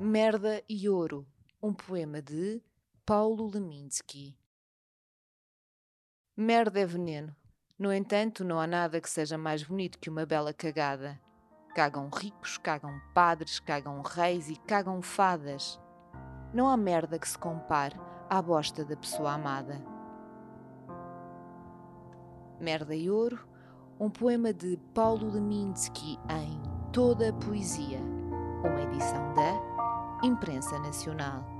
Merda e Ouro, um poema de Paulo Leminski. Merda é veneno. No entanto, não há nada que seja mais bonito que uma bela cagada. Cagam ricos, cagam padres, cagam reis e cagam fadas. Não há merda que se compare à bosta da pessoa amada. Merda e Ouro, um poema de Paulo Leminski em Toda a Poesia, uma edição da Imprensa Nacional.